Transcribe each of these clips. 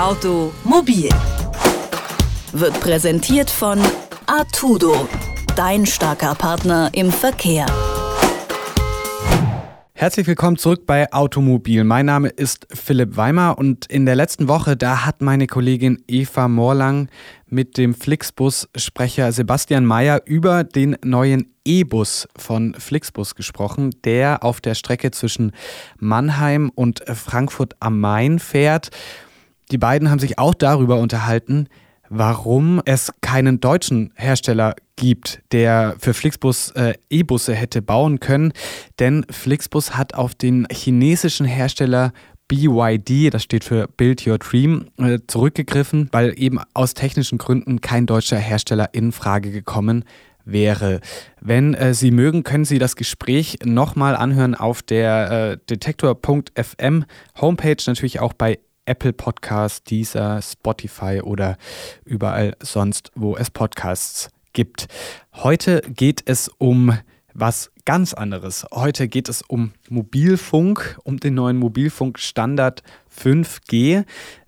Automobil wird präsentiert von Artudo, dein starker Partner im Verkehr. Herzlich willkommen zurück bei Automobil. Mein Name ist Philipp Weimer und in der letzten Woche, da hat meine Kollegin Eva Morlang mit dem Flixbus-Sprecher Sebastian Mayer über den neuen E-Bus von Flixbus gesprochen, der auf der Strecke zwischen Mannheim und Frankfurt am Main fährt. Die beiden haben sich auch darüber unterhalten, warum es keinen deutschen Hersteller gibt, der für Flixbus äh, E-Busse hätte bauen können. Denn Flixbus hat auf den chinesischen Hersteller BYD, das steht für Build Your Dream, äh, zurückgegriffen, weil eben aus technischen Gründen kein deutscher Hersteller in Frage gekommen wäre. Wenn äh, Sie mögen, können Sie das Gespräch nochmal anhören auf der äh, detektor.fm Homepage, natürlich auch bei Apple Podcasts, Deezer, Spotify oder überall sonst, wo es Podcasts gibt. Heute geht es um was ganz anderes. Heute geht es um Mobilfunk, um den neuen Mobilfunkstandard 5G.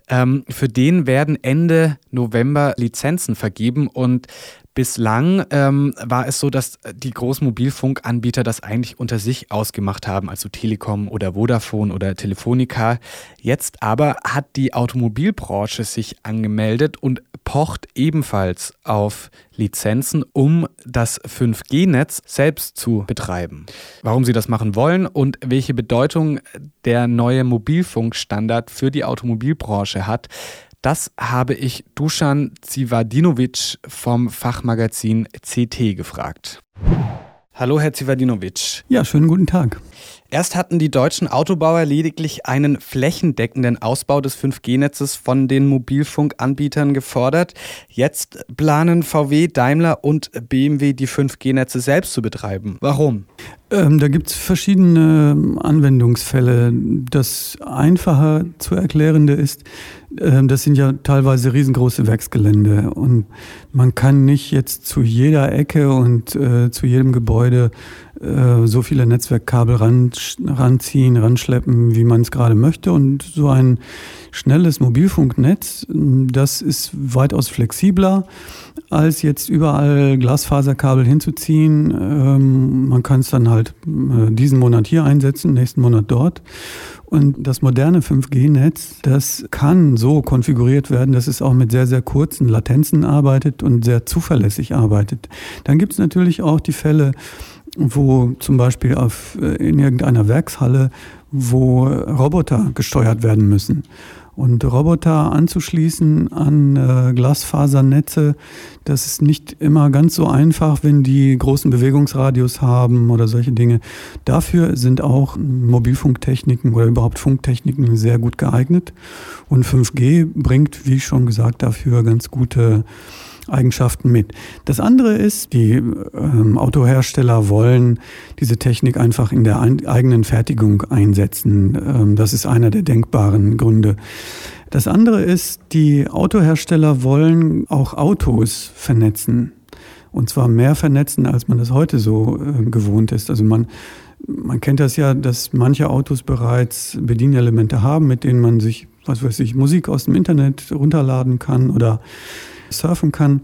Ähm, für den werden Ende November Lizenzen vergeben und Bislang ähm, war es so, dass die großen Mobilfunkanbieter das eigentlich unter sich ausgemacht haben, also Telekom oder Vodafone oder Telefonica. Jetzt aber hat die Automobilbranche sich angemeldet und pocht ebenfalls auf Lizenzen, um das 5G-Netz selbst zu betreiben. Warum sie das machen wollen und welche Bedeutung der neue Mobilfunkstandard für die Automobilbranche hat, das habe ich Dusan Zivadinovic vom Fachmagazin CT gefragt. Hallo, Herr Zivadinovic. Ja, schönen guten Tag. Erst hatten die deutschen Autobauer lediglich einen flächendeckenden Ausbau des 5G-Netzes von den Mobilfunkanbietern gefordert. Jetzt planen VW, Daimler und BMW die 5G-Netze selbst zu betreiben. Warum? Ähm, da gibt es verschiedene Anwendungsfälle. Das einfacher zu erklärende ist, äh, das sind ja teilweise riesengroße Werksgelände und man kann nicht jetzt zu jeder Ecke und äh, zu jedem Gebäude äh, so viele Netzwerkkabel ran, ranziehen, ranschleppen, wie man es gerade möchte. Und so ein schnelles Mobilfunknetz, das ist weitaus flexibler, als jetzt überall Glasfaserkabel hinzuziehen. Ähm, man kann es dann halt äh, diesen Monat hier einsetzen, nächsten Monat dort. Und das moderne 5G-Netz, das kann so konfiguriert werden, dass es auch mit sehr, sehr kurzen Latenzen arbeitet und sehr zuverlässig arbeitet. Dann gibt es natürlich auch die Fälle, wo zum Beispiel auf, äh, in irgendeiner Werkshalle, wo Roboter gesteuert werden müssen. Und Roboter anzuschließen an äh, Glasfasernetze, das ist nicht immer ganz so einfach, wenn die großen Bewegungsradius haben oder solche Dinge. Dafür sind auch Mobilfunktechniken oder überhaupt Funktechniken sehr gut geeignet. Und 5G bringt, wie schon gesagt, dafür ganz gute Eigenschaften mit. Das andere ist, die ähm, Autohersteller wollen diese Technik einfach in der ein, eigenen Fertigung einsetzen. Ähm, das ist einer der denkbaren Gründe. Das andere ist, die Autohersteller wollen auch Autos vernetzen. Und zwar mehr vernetzen, als man das heute so äh, gewohnt ist. Also man, man kennt das ja, dass manche Autos bereits Bedienelemente haben, mit denen man sich, was weiß ich, Musik aus dem Internet runterladen kann oder surfen kann.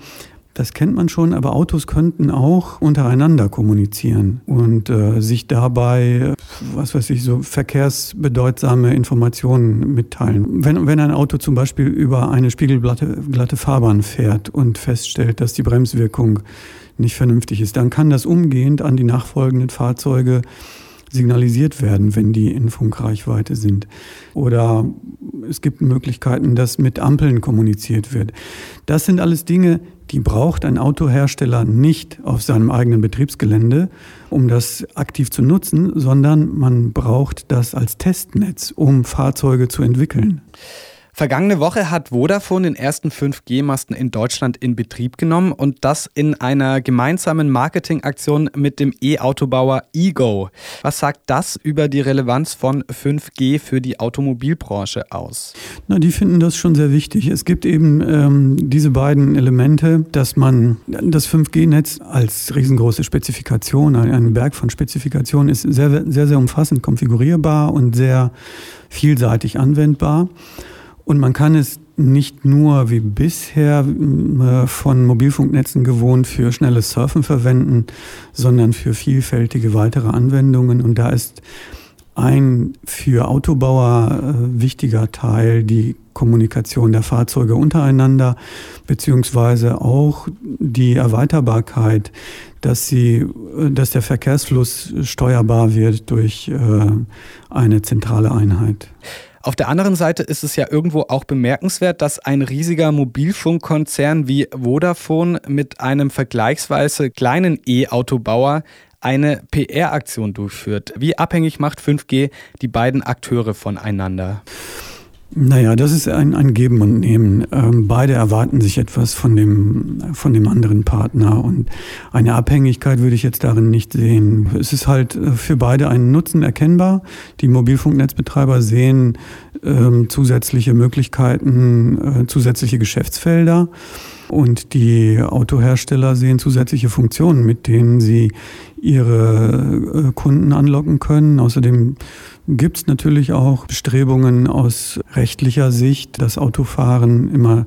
Das kennt man schon, aber Autos könnten auch untereinander kommunizieren und äh, sich dabei, was weiß ich, so verkehrsbedeutsame Informationen mitteilen. Wenn, wenn ein Auto zum Beispiel über eine spiegelglatte glatte Fahrbahn fährt und feststellt, dass die Bremswirkung nicht vernünftig ist, dann kann das umgehend an die nachfolgenden Fahrzeuge signalisiert werden, wenn die in Funkreichweite sind. Oder es gibt Möglichkeiten, dass mit Ampeln kommuniziert wird. Das sind alles Dinge, die braucht ein Autohersteller nicht auf seinem eigenen Betriebsgelände, um das aktiv zu nutzen, sondern man braucht das als Testnetz, um Fahrzeuge zu entwickeln. Vergangene Woche hat Vodafone den ersten 5G-Masten in Deutschland in Betrieb genommen und das in einer gemeinsamen Marketingaktion mit dem E-Autobauer Ego. Was sagt das über die Relevanz von 5G für die Automobilbranche aus? Na, die finden das schon sehr wichtig. Es gibt eben ähm, diese beiden Elemente, dass man das 5G-Netz als riesengroße Spezifikation, ein Berg von Spezifikationen ist sehr, sehr, sehr umfassend konfigurierbar und sehr vielseitig anwendbar. Und man kann es nicht nur wie bisher äh, von Mobilfunknetzen gewohnt für schnelles Surfen verwenden, sondern für vielfältige weitere Anwendungen. Und da ist ein für Autobauer äh, wichtiger Teil die Kommunikation der Fahrzeuge untereinander, beziehungsweise auch die Erweiterbarkeit, dass sie, äh, dass der Verkehrsfluss steuerbar wird durch eine zentrale Einheit. Auf der anderen Seite ist es ja irgendwo auch bemerkenswert, dass ein riesiger Mobilfunkkonzern wie Vodafone mit einem vergleichsweise kleinen E-Autobauer eine PR-Aktion durchführt. Wie abhängig macht 5G die beiden Akteure voneinander? Naja, das ist ein, ein Geben und Nehmen. Ähm, beide erwarten sich etwas von dem, von dem anderen Partner und eine Abhängigkeit würde ich jetzt darin nicht sehen. Es ist halt äh, für beide ein Nutzen erkennbar. Die Mobilfunknetzbetreiber sehen ähm, zusätzliche Möglichkeiten, äh, zusätzliche Geschäftsfelder. Und die Autohersteller sehen zusätzliche Funktionen, mit denen sie ihre äh, Kunden anlocken können. Außerdem gibt es natürlich auch Bestrebungen aus rechtlicher Sicht, das Autofahren immer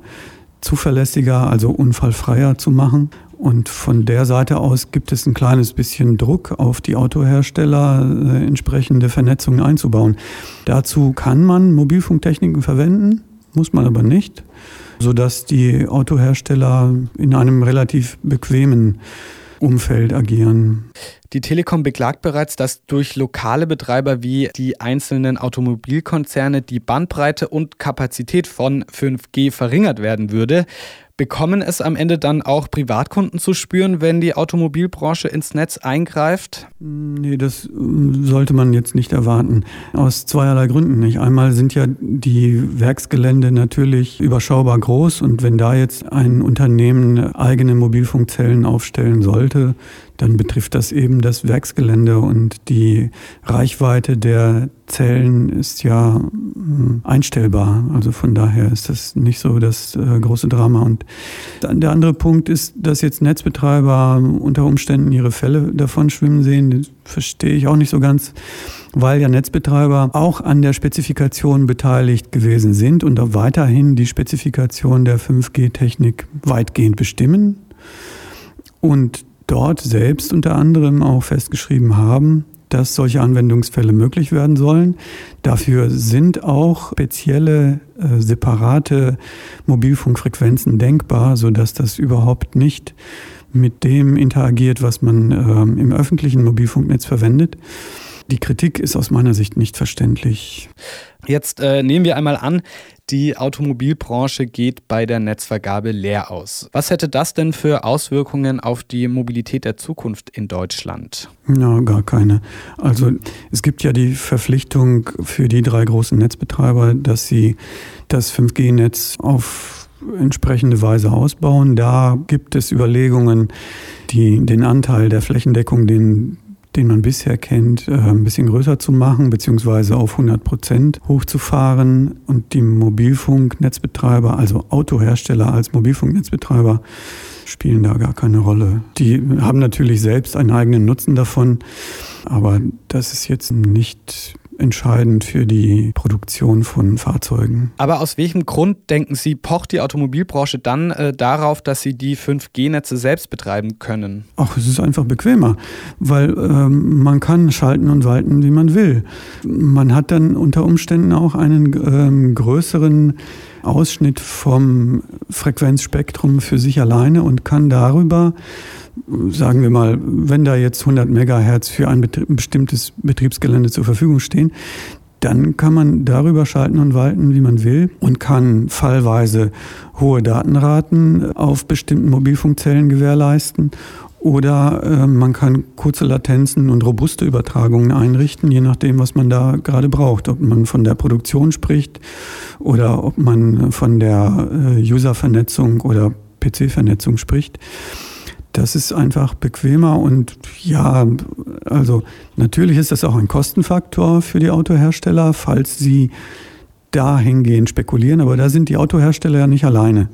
zuverlässiger, also unfallfreier zu machen. Und von der Seite aus gibt es ein kleines bisschen Druck auf die Autohersteller, äh, entsprechende Vernetzungen einzubauen. Dazu kann man Mobilfunktechniken verwenden, muss man aber nicht sodass die Autohersteller in einem relativ bequemen Umfeld agieren. Die Telekom beklagt bereits, dass durch lokale Betreiber wie die einzelnen Automobilkonzerne die Bandbreite und Kapazität von 5G verringert werden würde. Bekommen es am Ende dann auch Privatkunden zu spüren, wenn die Automobilbranche ins Netz eingreift? Nee, das ähm, sollte man jetzt nicht erwarten. Aus zweierlei Gründen nicht. Einmal sind ja die Werksgelände natürlich überschaubar groß und wenn da jetzt ein Unternehmen eigene Mobilfunkzellen aufstellen sollte, dann betrifft das eben das Werksgelände und die Reichweite der Zellen ist ja hm, einstellbar. Also von daher ist das nicht so das äh, große Drama. Und der andere Punkt ist, dass jetzt Netzbetreiber unter Umständen ihre Fälle davon schwimmen sehen. Das verstehe ich auch nicht so ganz, weil ja Netzbetreiber auch an der Spezifikation beteiligt gewesen sind und auch weiterhin die Spezifikation der 5G-Technik weitgehend bestimmen. Und dort selbst unter anderem auch festgeschrieben haben, dass solche Anwendungsfälle möglich werden sollen. Dafür sind auch spezielle äh, separate Mobilfunkfrequenzen denkbar, sodass das überhaupt nicht mit dem interagiert, was man ähm, im öffentlichen Mobilfunknetz verwendet. Die Kritik ist aus meiner Sicht nicht verständlich. Jetzt äh, nehmen wir einmal an, die Automobilbranche geht bei der Netzvergabe leer aus. Was hätte das denn für Auswirkungen auf die Mobilität der Zukunft in Deutschland? Ja, gar keine. Also es gibt ja die Verpflichtung für die drei großen Netzbetreiber, dass sie das 5G-Netz auf entsprechende Weise ausbauen. Da gibt es Überlegungen, die, den Anteil der Flächendeckung, den den man bisher kennt, äh, ein bisschen größer zu machen, beziehungsweise auf 100 Prozent hochzufahren. Und die Mobilfunknetzbetreiber, also Autohersteller als Mobilfunknetzbetreiber, spielen da gar keine Rolle. Die haben natürlich selbst einen eigenen Nutzen davon, aber das ist jetzt nicht entscheidend für die Produktion von Fahrzeugen. Aber aus welchem Grund, denken Sie, pocht die Automobilbranche dann äh, darauf, dass sie die 5G-Netze selbst betreiben können? Ach, es ist einfach bequemer, weil ähm, man kann schalten und walten, wie man will. Man hat dann unter Umständen auch einen ähm, größeren Ausschnitt vom Frequenzspektrum für sich alleine und kann darüber sagen wir mal, wenn da jetzt 100 Megahertz für ein bestimmtes Betriebsgelände zur Verfügung stehen, dann kann man darüber schalten und walten, wie man will und kann fallweise hohe Datenraten auf bestimmten Mobilfunkzellen gewährleisten oder äh, man kann kurze Latenzen und robuste Übertragungen einrichten, je nachdem, was man da gerade braucht. Ob man von der Produktion spricht oder ob man von der äh, User-Vernetzung oder PC-Vernetzung spricht. Das ist einfach bequemer und ja, also natürlich ist das auch ein Kostenfaktor für die Autohersteller, falls sie dahingehend spekulieren, aber da sind die Autohersteller ja nicht alleine.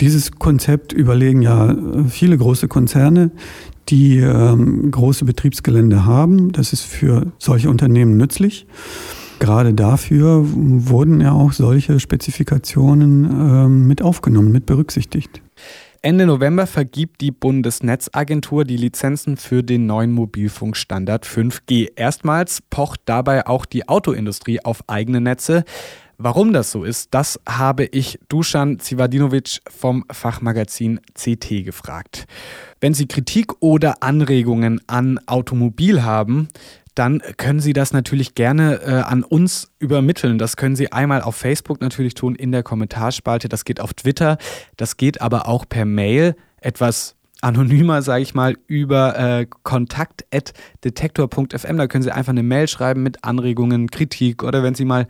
Dieses Konzept überlegen ja viele große Konzerne, die ähm, große Betriebsgelände haben. Das ist für solche Unternehmen nützlich. gerade dafür wurden ja auch solche Spezifikationen äh, mit aufgenommen, mit berücksichtigt. Ende November vergibt die Bundesnetzagentur die Lizenzen für den neuen Mobilfunkstandard 5G. Erstmals pocht dabei auch die Autoindustrie auf eigene Netze. Warum das so ist, das habe ich Dusan Zivadinovic vom Fachmagazin CT gefragt. Wenn Sie Kritik oder Anregungen an Automobil haben, dann können Sie das natürlich gerne äh, an uns übermitteln. Das können Sie einmal auf Facebook natürlich tun, in der Kommentarspalte. Das geht auf Twitter. Das geht aber auch per Mail. Etwas anonymer, sage ich mal, über äh, kontakt.detektor.fm. Da können Sie einfach eine Mail schreiben mit Anregungen, Kritik oder wenn Sie mal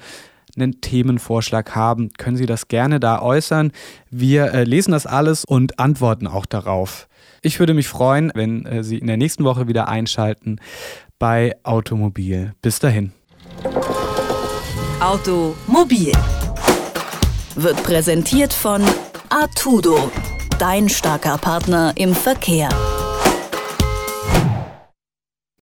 einen Themenvorschlag haben, können Sie das gerne da äußern. Wir äh, lesen das alles und antworten auch darauf. Ich würde mich freuen, wenn äh, Sie in der nächsten Woche wieder einschalten bei Automobil. Bis dahin. Automobil wird präsentiert von Artudo, dein starker Partner im Verkehr.